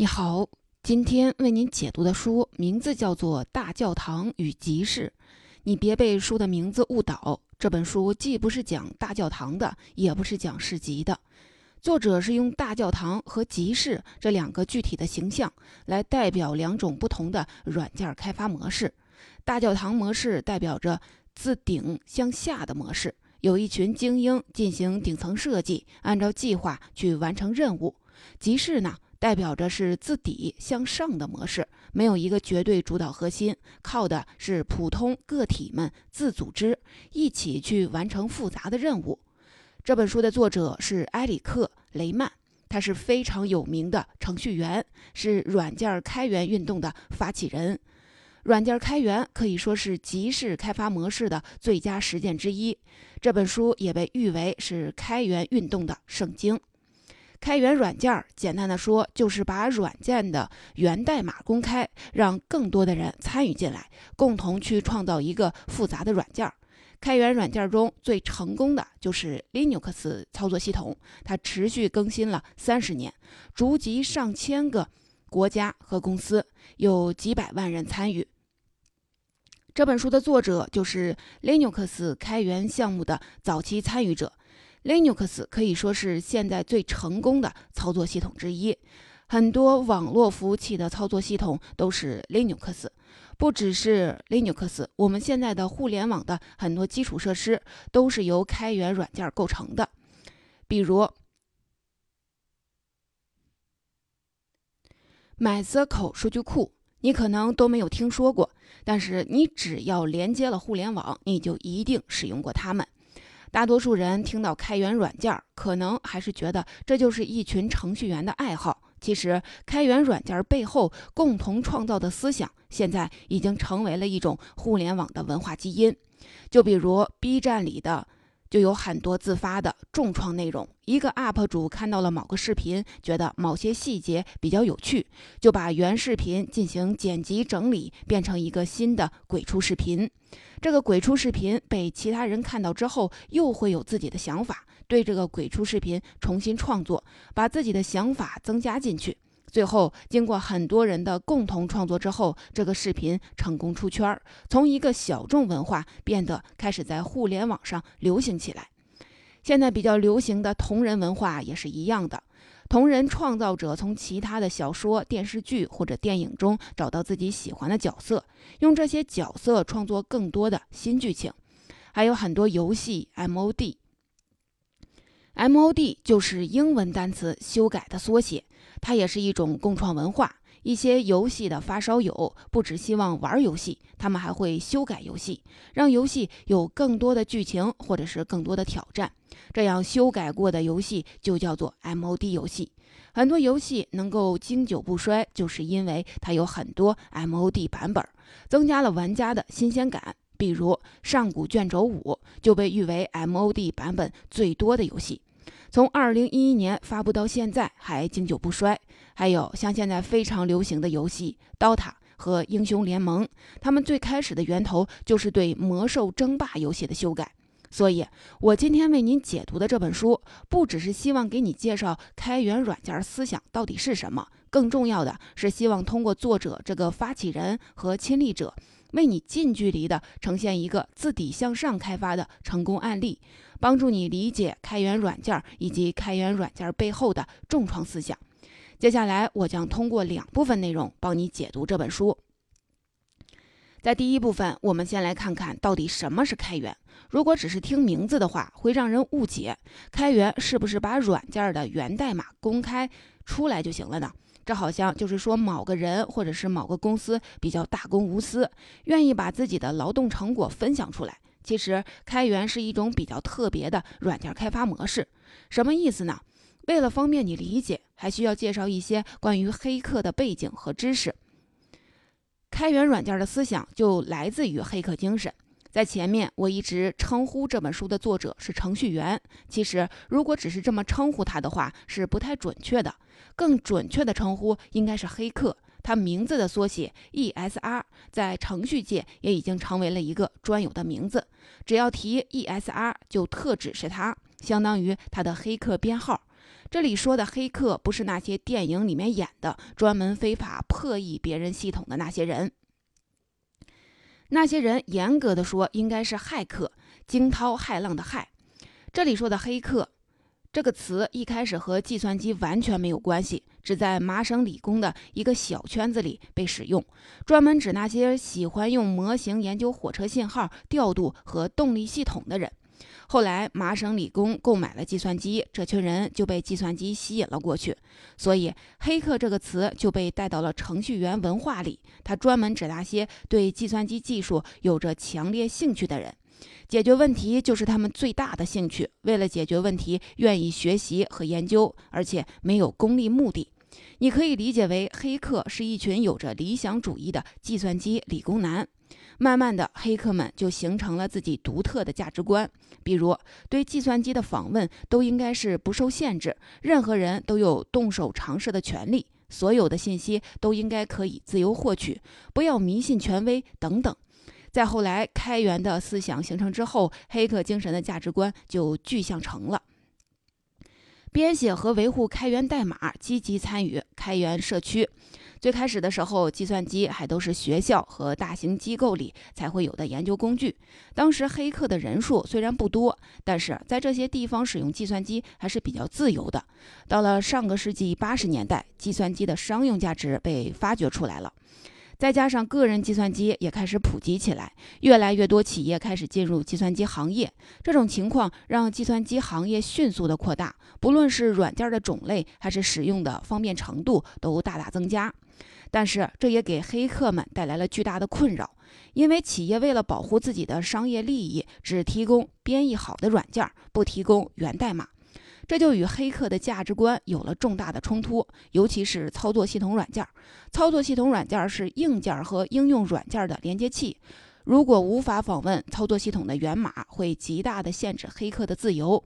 你好，今天为您解读的书名字叫做《大教堂与集市》，你别被书的名字误导。这本书既不是讲大教堂的，也不是讲市集的。作者是用大教堂和集市这两个具体的形象来代表两种不同的软件开发模式。大教堂模式代表着自顶向下的模式，有一群精英进行顶层设计，按照计划去完成任务。集市呢？代表着是自底向上的模式，没有一个绝对主导核心，靠的是普通个体们自组织，一起去完成复杂的任务。这本书的作者是埃里克·雷曼，他是非常有名的程序员，是软件开源运动的发起人。软件开源可以说是集市开发模式的最佳实践之一。这本书也被誉为是开源运动的圣经。开源软件，简单的说，就是把软件的源代码公开，让更多的人参与进来，共同去创造一个复杂的软件。开源软件中最成功的就是 Linux 操作系统，它持续更新了三十年，逐级上千个国家和公司，有几百万人参与。这本书的作者就是 Linux 开源项目的早期参与者。Linux 可以说是现在最成功的操作系统之一，很多网络服务器的操作系统都是 Linux。不只是 Linux，我们现在的互联网的很多基础设施都是由开源软件构成的，比如 MySQL 数据库，你可能都没有听说过，但是你只要连接了互联网，你就一定使用过它们。大多数人听到开源软件，可能还是觉得这就是一群程序员的爱好。其实，开源软件背后共同创造的思想，现在已经成为了一种互联网的文化基因。就比如 B 站里的。就有很多自发的重创内容。一个 UP 主看到了某个视频，觉得某些细节比较有趣，就把原视频进行剪辑整理，变成一个新的鬼畜视频。这个鬼畜视频被其他人看到之后，又会有自己的想法，对这个鬼畜视频重新创作，把自己的想法增加进去。最后，经过很多人的共同创作之后，这个视频成功出圈儿，从一个小众文化变得开始在互联网上流行起来。现在比较流行的同人文化也是一样的，同人创造者从其他的小说、电视剧或者电影中找到自己喜欢的角色，用这些角色创作更多的新剧情。还有很多游戏 MOD，MOD 就是英文单词修改的缩写。它也是一种共创文化。一些游戏的发烧友不只希望玩游戏，他们还会修改游戏，让游戏有更多的剧情或者是更多的挑战。这样修改过的游戏就叫做 MOD 游戏。很多游戏能够经久不衰，就是因为它有很多 MOD 版本，增加了玩家的新鲜感。比如《上古卷轴五》就被誉为 MOD 版本最多的游戏。从二零一一年发布到现在还经久不衰，还有像现在非常流行的游戏《DOTA》和《英雄联盟》，他们最开始的源头就是对《魔兽争霸》游戏的修改。所以，我今天为您解读的这本书，不只是希望给你介绍开源软件思想到底是什么，更重要的是希望通过作者这个发起人和亲历者，为你近距离的呈现一个自底向上开发的成功案例。帮助你理解开源软件以及开源软件背后的重创思想。接下来，我将通过两部分内容帮你解读这本书。在第一部分，我们先来看看到底什么是开源。如果只是听名字的话，会让人误解开源是不是把软件的源代码公开出来就行了呢？这好像就是说某个人或者是某个公司比较大公无私，愿意把自己的劳动成果分享出来。其实，开源是一种比较特别的软件开发模式。什么意思呢？为了方便你理解，还需要介绍一些关于黑客的背景和知识。开源软件的思想就来自于黑客精神。在前面，我一直称呼这本书的作者是程序员。其实，如果只是这么称呼他的话，是不太准确的。更准确的称呼应该是黑客。他名字的缩写 ESR 在程序界也已经成为了一个专有的名字。只要提 ESR，就特指是他，相当于他的黑客编号。这里说的黑客不是那些电影里面演的专门非法破译别人系统的那些人，那些人严格的说应该是骇客，惊涛骇浪的骇。这里说的黑客这个词一开始和计算机完全没有关系，只在麻省理工的一个小圈子里被使用，专门指那些喜欢用模型研究火车信号调度和动力系统的人。后来，麻省理工购买了计算机，这群人就被计算机吸引了过去，所以“黑客”这个词就被带到了程序员文化里。它专门指那些对计算机技术有着强烈兴趣的人，解决问题就是他们最大的兴趣。为了解决问题，愿意学习和研究，而且没有功利目的。你可以理解为，黑客是一群有着理想主义的计算机理工男。慢慢的，黑客们就形成了自己独特的价值观，比如对计算机的访问都应该是不受限制，任何人都有动手尝试的权利，所有的信息都应该可以自由获取，不要迷信权威等等。再后来，开源的思想形成之后，黑客精神的价值观就具象成了。编写和维护开源代码，积极参与开源社区。最开始的时候，计算机还都是学校和大型机构里才会有的研究工具。当时黑客的人数虽然不多，但是在这些地方使用计算机还是比较自由的。到了上个世纪八十年代，计算机的商用价值被发掘出来了。再加上个人计算机也开始普及起来，越来越多企业开始进入计算机行业。这种情况让计算机行业迅速的扩大，不论是软件的种类还是使用的方便程度都大大增加。但是这也给黑客们带来了巨大的困扰，因为企业为了保护自己的商业利益，只提供编译好的软件，不提供源代码。这就与黑客的价值观有了重大的冲突，尤其是操作系统软件。操作系统软件是硬件和应用软件的连接器，如果无法访问操作系统的源码，会极大的限制黑客的自由。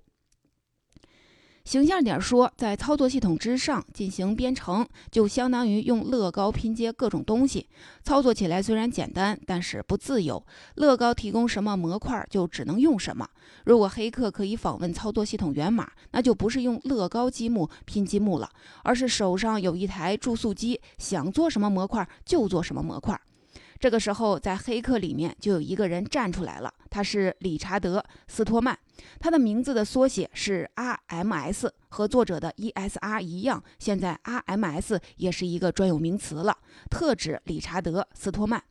形象点说，在操作系统之上进行编程，就相当于用乐高拼接各种东西。操作起来虽然简单，但是不自由。乐高提供什么模块，就只能用什么。如果黑客可以访问操作系统源码，那就不是用乐高积木拼积木了，而是手上有一台注塑机，想做什么模块就做什么模块。这个时候，在黑客里面就有一个人站出来了，他是理查德·斯托曼，他的名字的缩写是 RMS，和作者的 ESR 一样，现在 RMS 也是一个专有名词了，特指理查德·斯托曼。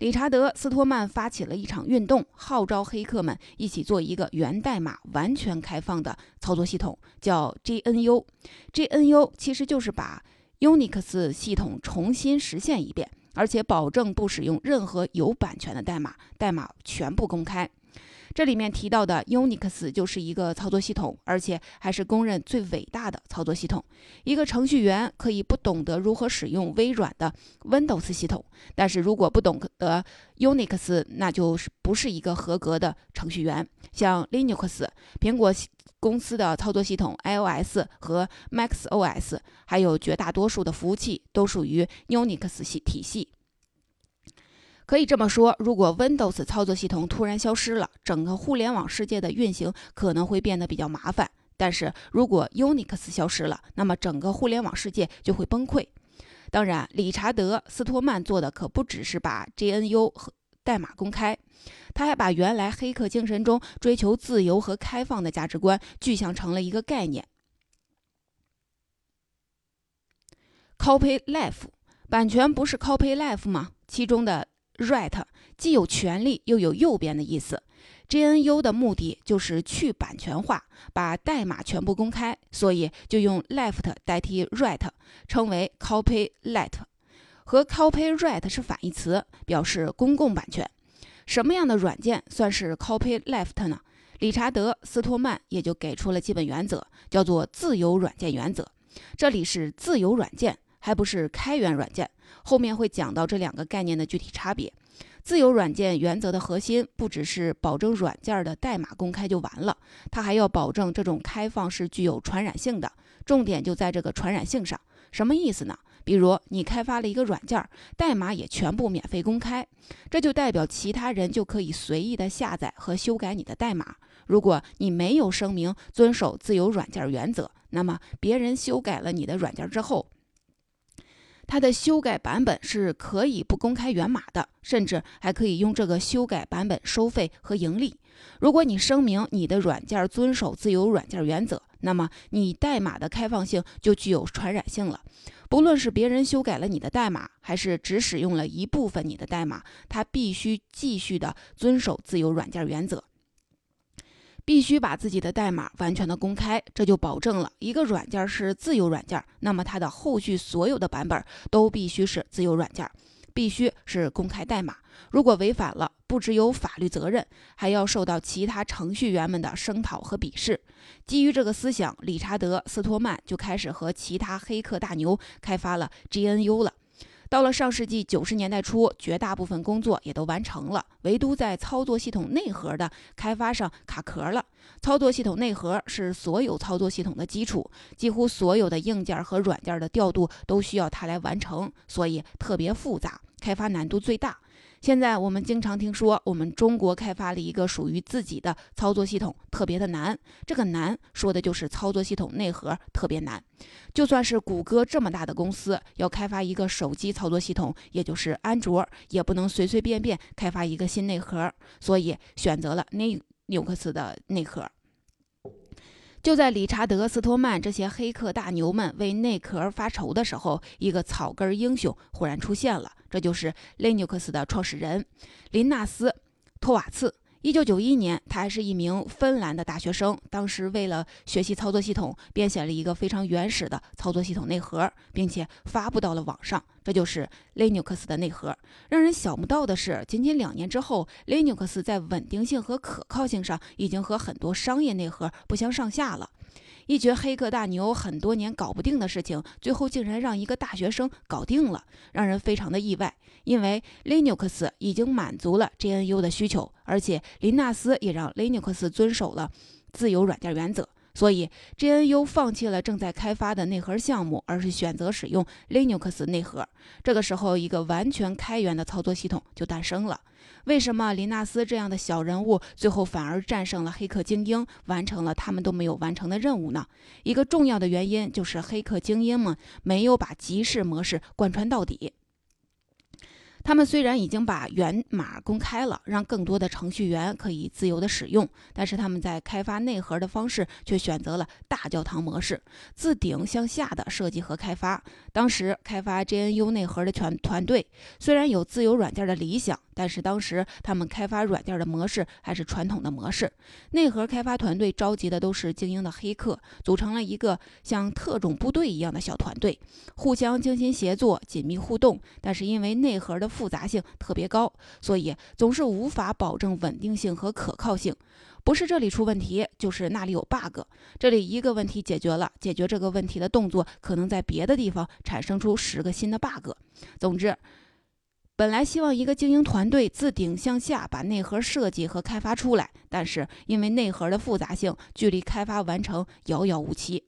理查德·斯托曼发起了一场运动，号召黑客们一起做一个源代码完全开放的操作系统，叫 GNU。GNU 其实就是把 Unix 系统重新实现一遍。而且保证不使用任何有版权的代码，代码全部公开。这里面提到的 Unix 就是一个操作系统，而且还是公认最伟大的操作系统。一个程序员可以不懂得如何使用微软的 Windows 系统，但是如果不懂得 Unix，那就是不是一个合格的程序员。像 Linux，苹果。公司的操作系统 iOS 和 MacOS，还有绝大多数的服务器都属于 Unix 系体系。可以这么说，如果 Windows 操作系统突然消失了，整个互联网世界的运行可能会变得比较麻烦。但是如果 Unix 消失了，那么整个互联网世界就会崩溃。当然，理查德·斯托曼做的可不只是把 GNU 和代码公开。他还把原来黑客精神中追求自由和开放的价值观具象成了一个概念 Copy life，。版权不是 copy life 吗？其中的 right 既有权利又有右边的意思。GNU 的目的就是去版权化，把代码全部公开，所以就用 left 代替 right，称为 copyleft。和 copyright 是反义词，表示公共版权。什么样的软件算是 copyleft 呢？理查德·斯托曼也就给出了基本原则，叫做自由软件原则。这里是自由软件，还不是开源软件。后面会讲到这两个概念的具体差别。自由软件原则的核心不只是保证软件的代码公开就完了，它还要保证这种开放是具有传染性的。重点就在这个传染性上。什么意思呢？比如你开发了一个软件，代码也全部免费公开，这就代表其他人就可以随意的下载和修改你的代码。如果你没有声明遵守自由软件原则，那么别人修改了你的软件之后，它的修改版本是可以不公开源码的，甚至还可以用这个修改版本收费和盈利。如果你声明你的软件遵守自由软件原则，那么你代码的开放性就具有传染性了。不论是别人修改了你的代码，还是只使用了一部分你的代码，它必须继续的遵守自由软件原则。必须把自己的代码完全的公开，这就保证了一个软件是自由软件，那么它的后续所有的版本都必须是自由软件，必须是公开代码。如果违反了，不只有法律责任，还要受到其他程序员们的声讨和鄙视。基于这个思想，理查德·斯托曼就开始和其他黑客大牛开发了 GNU 了。到了上世纪九十年代初，绝大部分工作也都完成了，唯独在操作系统内核的开发上卡壳了。操作系统内核是所有操作系统的基础，几乎所有的硬件和软件的调度都需要它来完成，所以特别复杂，开发难度最大。现在我们经常听说，我们中国开发了一个属于自己的操作系统，特别的难。这个难说的就是操作系统内核特别难。就算是谷歌这么大的公司，要开发一个手机操作系统，也就是安卓，也不能随随便便开发一个新内核，所以选择了 Linux 的内核。就在理查德·斯托曼这些黑客大牛们为内壳发愁的时候，一个草根英雄忽然出现了，这就是 Linux 的创始人林纳斯·托瓦茨。一九九一年，他还是一名芬兰的大学生。当时为了学习操作系统，编写了一个非常原始的操作系统内核，并且发布到了网上。这就是 Linux 的内核。让人想不到的是，仅仅两年之后，Linux 在稳定性和可靠性上已经和很多商业内核不相上下了。一群黑客大牛很多年搞不定的事情，最后竟然让一个大学生搞定了，让人非常的意外。因为 Linux 已经满足了 GNU 的需求，而且林纳斯也让 Linux 遵守了自由软件原则。所以，GNU 放弃了正在开发的内核项目，而是选择使用 Linux 内核。这个时候，一个完全开源的操作系统就诞生了。为什么林纳斯这样的小人物最后反而战胜了黑客精英，完成了他们都没有完成的任务呢？一个重要的原因就是黑客精英们没有把集市模式贯穿到底。他们虽然已经把源码公开了，让更多的程序员可以自由的使用，但是他们在开发内核的方式却选择了大教堂模式，自顶向下的设计和开发。当时开发 GNU 内核的团团队虽然有自由软件的理想。但是当时他们开发软件的模式还是传统的模式，内核开发团队召集的都是精英的黑客，组成了一个像特种部队一样的小团队，互相精心协作、紧密互动。但是因为内核的复杂性特别高，所以总是无法保证稳定性和可靠性。不是这里出问题，就是那里有 bug。这里一个问题解决了，解决这个问题的动作可能在别的地方产生出十个新的 bug。总之。本来希望一个精英团队自顶向下把内核设计和开发出来，但是因为内核的复杂性，距离开发完成遥遥无期。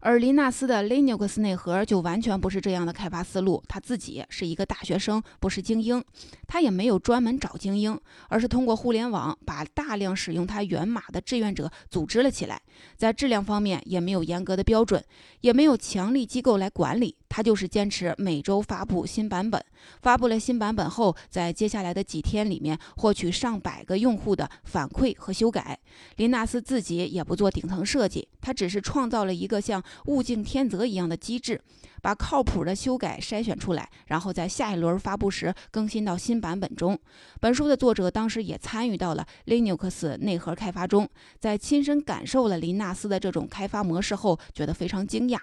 而林纳斯的 Linux 内核就完全不是这样的开发思路。他自己是一个大学生，不是精英，他也没有专门找精英，而是通过互联网把大量使用他源码的志愿者组织了起来。在质量方面也没有严格的标准，也没有强力机构来管理。他就是坚持每周发布新版本，发布了新版本后，在接下来的几天里面获取上百个用户的反馈和修改。林纳斯自己也不做顶层设计，他只是创造了一个像物竞天择一样的机制，把靠谱的修改筛选出来，然后在下一轮发布时更新到新版本中。本书的作者当时也参与到了 Linux 内核开发中，在亲身感受了林纳斯的这种开发模式后，觉得非常惊讶。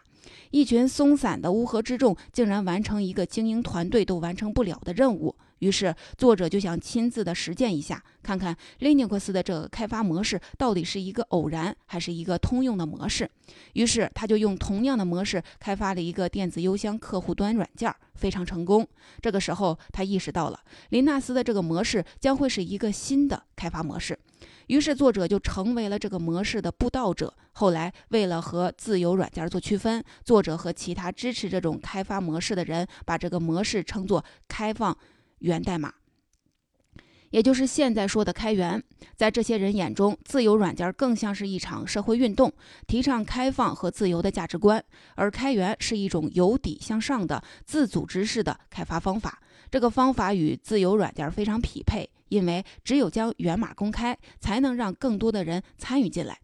一群松散的乌合之众，竟然完成一个精英团队都完成不了的任务。于是作者就想亲自的实践一下，看看 Linux 的这个开发模式到底是一个偶然还是一个通用的模式。于是他就用同样的模式开发了一个电子邮箱客户端软件，非常成功。这个时候他意识到了林纳斯的这个模式将会是一个新的开发模式。于是作者就成为了这个模式的布道者。后来，为了和自由软件做区分，作者和其他支持这种开发模式的人，把这个模式称作开放源代码，也就是现在说的开源。在这些人眼中，自由软件更像是一场社会运动，提倡开放和自由的价值观，而开源是一种由底向上的自组织式的开发方法。这个方法与自由软件非常匹配。因为只有将源码公开，才能让更多的人参与进来。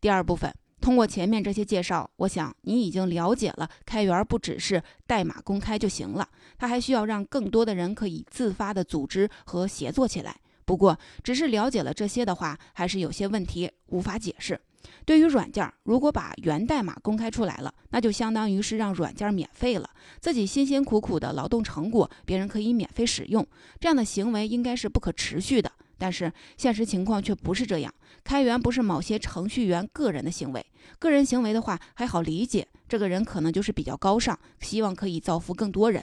第二部分，通过前面这些介绍，我想你已经了解了，开源不只是代码公开就行了，它还需要让更多的人可以自发的组织和协作起来。不过，只是了解了这些的话，还是有些问题无法解释。对于软件，如果把源代码公开出来了，那就相当于是让软件免费了。自己辛辛苦苦的劳动成果，别人可以免费使用，这样的行为应该是不可持续的。但是现实情况却不是这样。开源不是某些程序员个人的行为，个人行为的话还好理解，这个人可能就是比较高尚，希望可以造福更多人。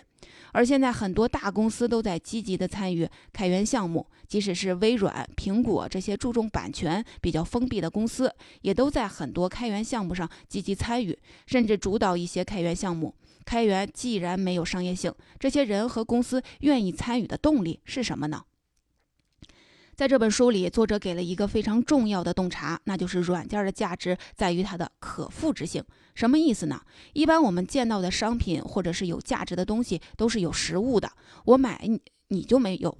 而现在很多大公司都在积极的参与开源项目，即使是微软、苹果这些注重版权、比较封闭的公司，也都在很多开源项目上积极参与，甚至主导一些开源项目。开源既然没有商业性，这些人和公司愿意参与的动力是什么呢？在这本书里，作者给了一个非常重要的洞察，那就是软件的价值在于它的可复制性。什么意思呢？一般我们见到的商品或者是有价值的东西都是有实物的，我买你你就没有，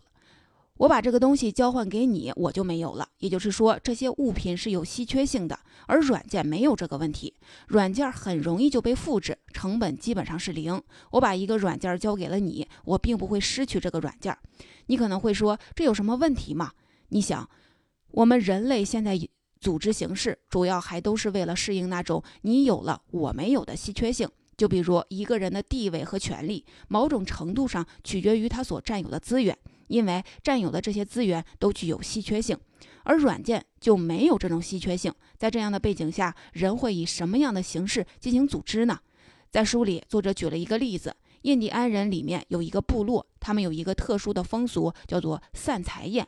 我把这个东西交换给你，我就没有了。也就是说，这些物品是有稀缺性的，而软件没有这个问题，软件很容易就被复制，成本基本上是零。我把一个软件交给了你，我并不会失去这个软件。你可能会说，这有什么问题吗？你想，我们人类现在组织形式主要还都是为了适应那种你有了我没有的稀缺性。就比如一个人的地位和权利，某种程度上取决于他所占有的资源，因为占有的这些资源都具有稀缺性，而软件就没有这种稀缺性。在这样的背景下，人会以什么样的形式进行组织呢？在书里，作者举了一个例子：印第安人里面有一个部落，他们有一个特殊的风俗，叫做散财宴。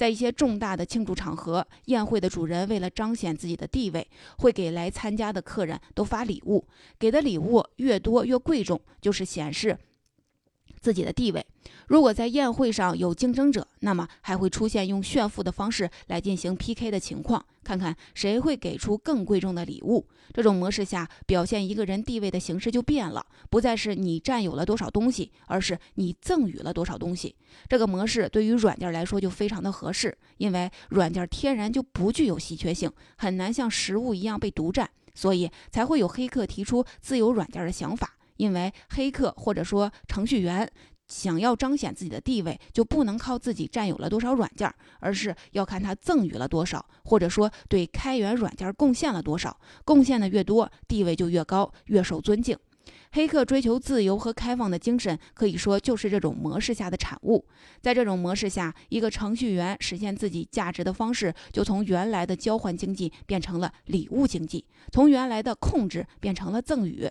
在一些重大的庆祝场合，宴会的主人为了彰显自己的地位，会给来参加的客人都发礼物，给的礼物越多越贵重，就是显示。自己的地位，如果在宴会上有竞争者，那么还会出现用炫富的方式来进行 PK 的情况，看看谁会给出更贵重的礼物。这种模式下，表现一个人地位的形式就变了，不再是你占有了多少东西，而是你赠予了多少东西。这个模式对于软件来说就非常的合适，因为软件天然就不具有稀缺性，很难像实物一样被独占，所以才会有黑客提出自由软件的想法。因为黑客或者说程序员想要彰显自己的地位，就不能靠自己占有了多少软件，而是要看他赠予了多少，或者说对开源软件贡献了多少。贡献的越多，地位就越高，越受尊敬。黑客追求自由和开放的精神，可以说就是这种模式下的产物。在这种模式下，一个程序员实现自己价值的方式，就从原来的交换经济变成了礼物经济，从原来的控制变成了赠予。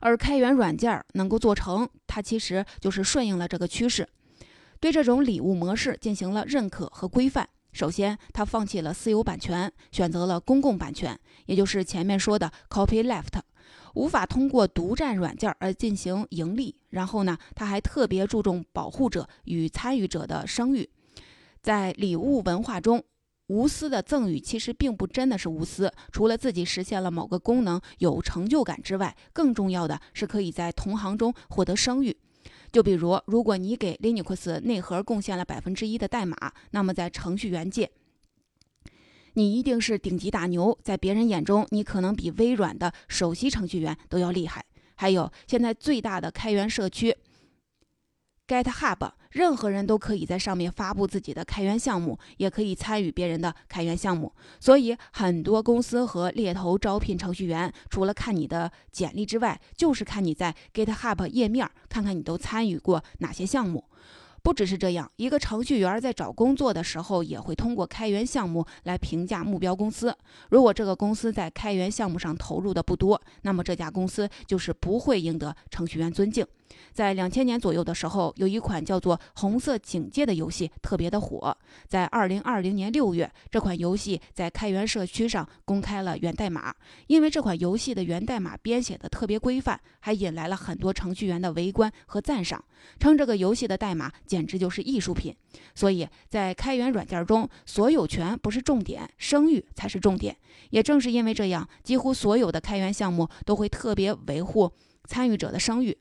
而开源软件能够做成，它其实就是顺应了这个趋势，对这种礼物模式进行了认可和规范。首先，它放弃了私有版权，选择了公共版权，也就是前面说的 copyleft，无法通过独占软件而进行盈利。然后呢，它还特别注重保护者与参与者的声誉，在礼物文化中。无私的赠与其实并不真的是无私，除了自己实现了某个功能有成就感之外，更重要的是可以在同行中获得声誉。就比如，如果你给 Linux 内核贡献了百分之一的代码，那么在程序员界，你一定是顶级大牛，在别人眼中，你可能比微软的首席程序员都要厉害。还有，现在最大的开源社区 GitHub，任何人都可以在上面发布自己的开源项目，也可以参与别人的开源项目。所以，很多公司和猎头招聘程序员，除了看你的简历之外，就是看你在 GitHub 页面，看看你都参与过哪些项目。不只是这样，一个程序员在找工作的时候，也会通过开源项目来评价目标公司。如果这个公司在开源项目上投入的不多，那么这家公司就是不会赢得程序员尊敬。在两千年左右的时候，有一款叫做《红色警戒》的游戏特别的火。在二零二零年六月，这款游戏在开源社区上公开了源代码。因为这款游戏的源代码编写的特别规范，还引来了很多程序员的围观和赞赏，称这个游戏的代码简直就是艺术品。所以在开源软件中，所有权不是重点，声誉才是重点。也正是因为这样，几乎所有的开源项目都会特别维护参与者的声誉。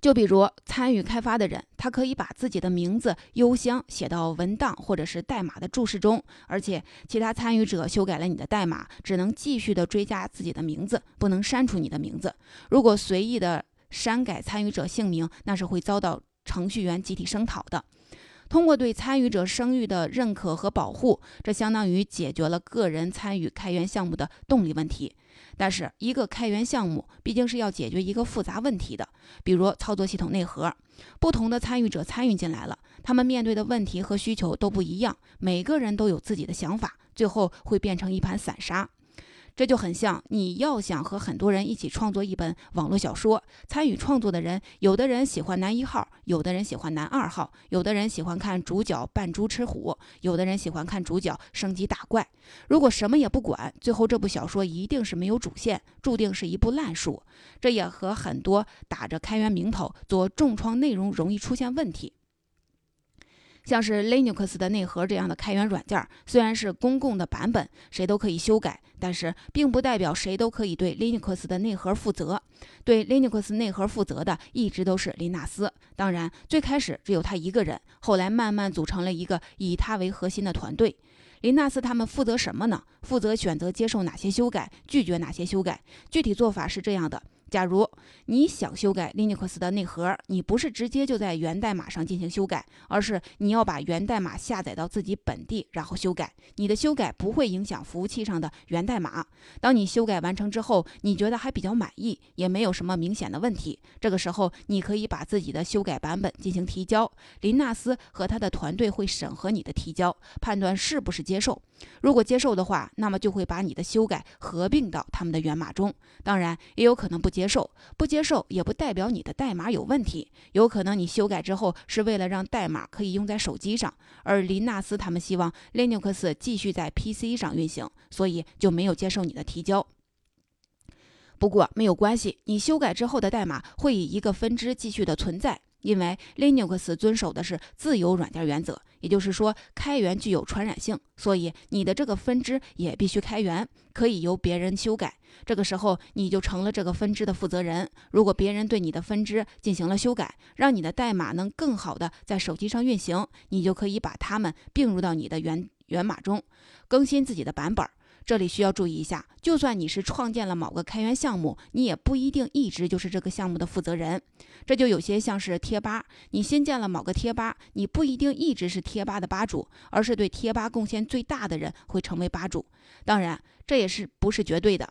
就比如参与开发的人，他可以把自己的名字邮箱写到文档或者是代码的注释中，而且其他参与者修改了你的代码，只能继续的追加自己的名字，不能删除你的名字。如果随意的删改参与者姓名，那是会遭到程序员集体声讨的。通过对参与者声誉的认可和保护，这相当于解决了个人参与开源项目的动力问题。但是，一个开源项目毕竟是要解决一个复杂问题的，比如操作系统内核，不同的参与者参与进来了，他们面对的问题和需求都不一样，每个人都有自己的想法，最后会变成一盘散沙。这就很像你要想和很多人一起创作一本网络小说，参与创作的人，有的人喜欢男一号，有的人喜欢男二号，有的人喜欢看主角扮猪吃虎，有的人喜欢看主角升级打怪。如果什么也不管，最后这部小说一定是没有主线，注定是一部烂书。这也和很多打着开源名头做重创内容容易出现问题。像是 Linux 的内核这样的开源软件，虽然是公共的版本，谁都可以修改，但是并不代表谁都可以对 Linux 的内核负责。对 Linux 内核负责的一直都是林纳斯。当然，最开始只有他一个人，后来慢慢组成了一个以他为核心的团队。林纳斯他们负责什么呢？负责选择接受哪些修改，拒绝哪些修改。具体做法是这样的。假如你想修改 Linux 的内核，你不是直接就在源代码上进行修改，而是你要把源代码下载到自己本地，然后修改。你的修改不会影响服务器上的源代码。当你修改完成之后，你觉得还比较满意，也没有什么明显的问题，这个时候你可以把自己的修改版本进行提交。林纳斯和他的团队会审核你的提交，判断是不是接受。如果接受的话，那么就会把你的修改合并到他们的源码中。当然，也有可能不接接受，不接受也不代表你的代码有问题。有可能你修改之后是为了让代码可以用在手机上，而林纳斯他们希望 Linux 继续在 PC 上运行，所以就没有接受你的提交。不过没有关系，你修改之后的代码会以一个分支继续的存在。因为 Linux 遵守的是自由软件原则，也就是说开源具有传染性，所以你的这个分支也必须开源，可以由别人修改。这个时候你就成了这个分支的负责人。如果别人对你的分支进行了修改，让你的代码能更好的在手机上运行，你就可以把它们并入到你的源源码中，更新自己的版本。这里需要注意一下，就算你是创建了某个开源项目，你也不一定一直就是这个项目的负责人。这就有些像是贴吧，你新建了某个贴吧，你不一定一直是贴吧的吧主，而是对贴吧贡献最大的人会成为吧主。当然，这也是不是绝对的。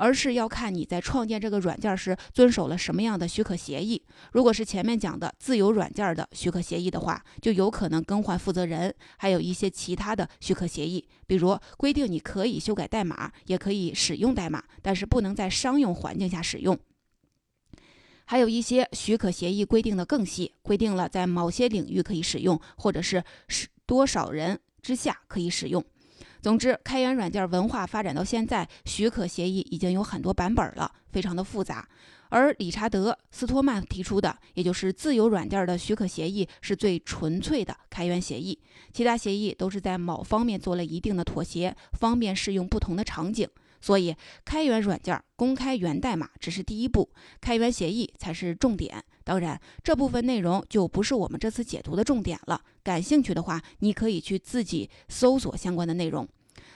而是要看你在创建这个软件时遵守了什么样的许可协议。如果是前面讲的自由软件的许可协议的话，就有可能更换负责人，还有一些其他的许可协议，比如规定你可以修改代码，也可以使用代码，但是不能在商用环境下使用。还有一些许可协议规定的更细，规定了在某些领域可以使用，或者是多少人之下可以使用。总之，开源软件文化发展到现在，许可协议已经有很多版本了，非常的复杂。而理查德·斯托曼提出的，也就是自由软件的许可协议，是最纯粹的开源协议。其他协议都是在某方面做了一定的妥协，方便适用不同的场景。所以，开源软件公开源代码只是第一步，开源协议才是重点。当然，这部分内容就不是我们这次解读的重点了。感兴趣的话，你可以去自己搜索相关的内容。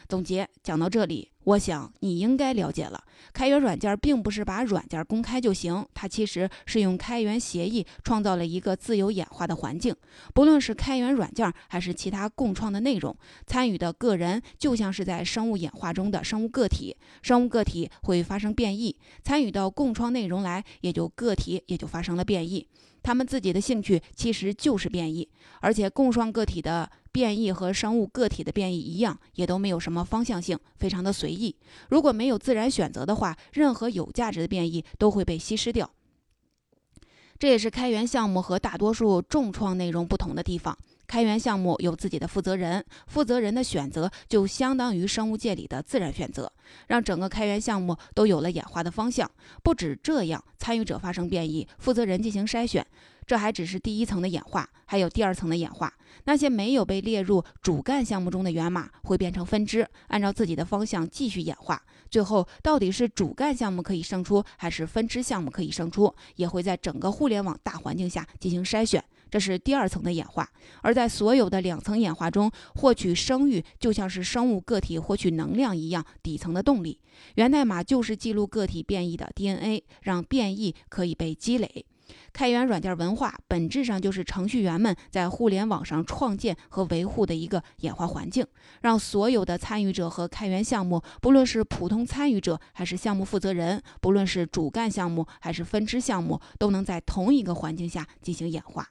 总结讲到这里，我想你应该了解了，开源软件并不是把软件公开就行，它其实是用开源协议创造了一个自由演化的环境。不论是开源软件还是其他共创的内容，参与的个人就像是在生物演化中的生物个体，生物个体会发生变异，参与到共创内容来，也就个体也就发生了变异。他们自己的兴趣其实就是变异，而且共创个体的变异和生物个体的变异一样，也都没有什么方向性，非常的随意。如果没有自然选择的话，任何有价值的变异都会被稀释掉。这也是开源项目和大多数重创内容不同的地方。开源项目有自己的负责人，负责人的选择就相当于生物界里的自然选择，让整个开源项目都有了演化的方向。不止这样，参与者发生变异，负责人进行筛选，这还只是第一层的演化，还有第二层的演化。那些没有被列入主干项目中的源码会变成分支，按照自己的方向继续演化。最后，到底是主干项目可以胜出，还是分支项目可以胜出，也会在整个互联网大环境下进行筛选。这是第二层的演化，而在所有的两层演化中，获取声誉就像是生物个体获取能量一样底层的动力。源代码就是记录个体变异的 DNA，让变异可以被积累。开源软件文化本质上就是程序员们在互联网上创建和维护的一个演化环境，让所有的参与者和开源项目，不论是普通参与者还是项目负责人，不论是主干项目还是分支项目，都能在同一个环境下进行演化。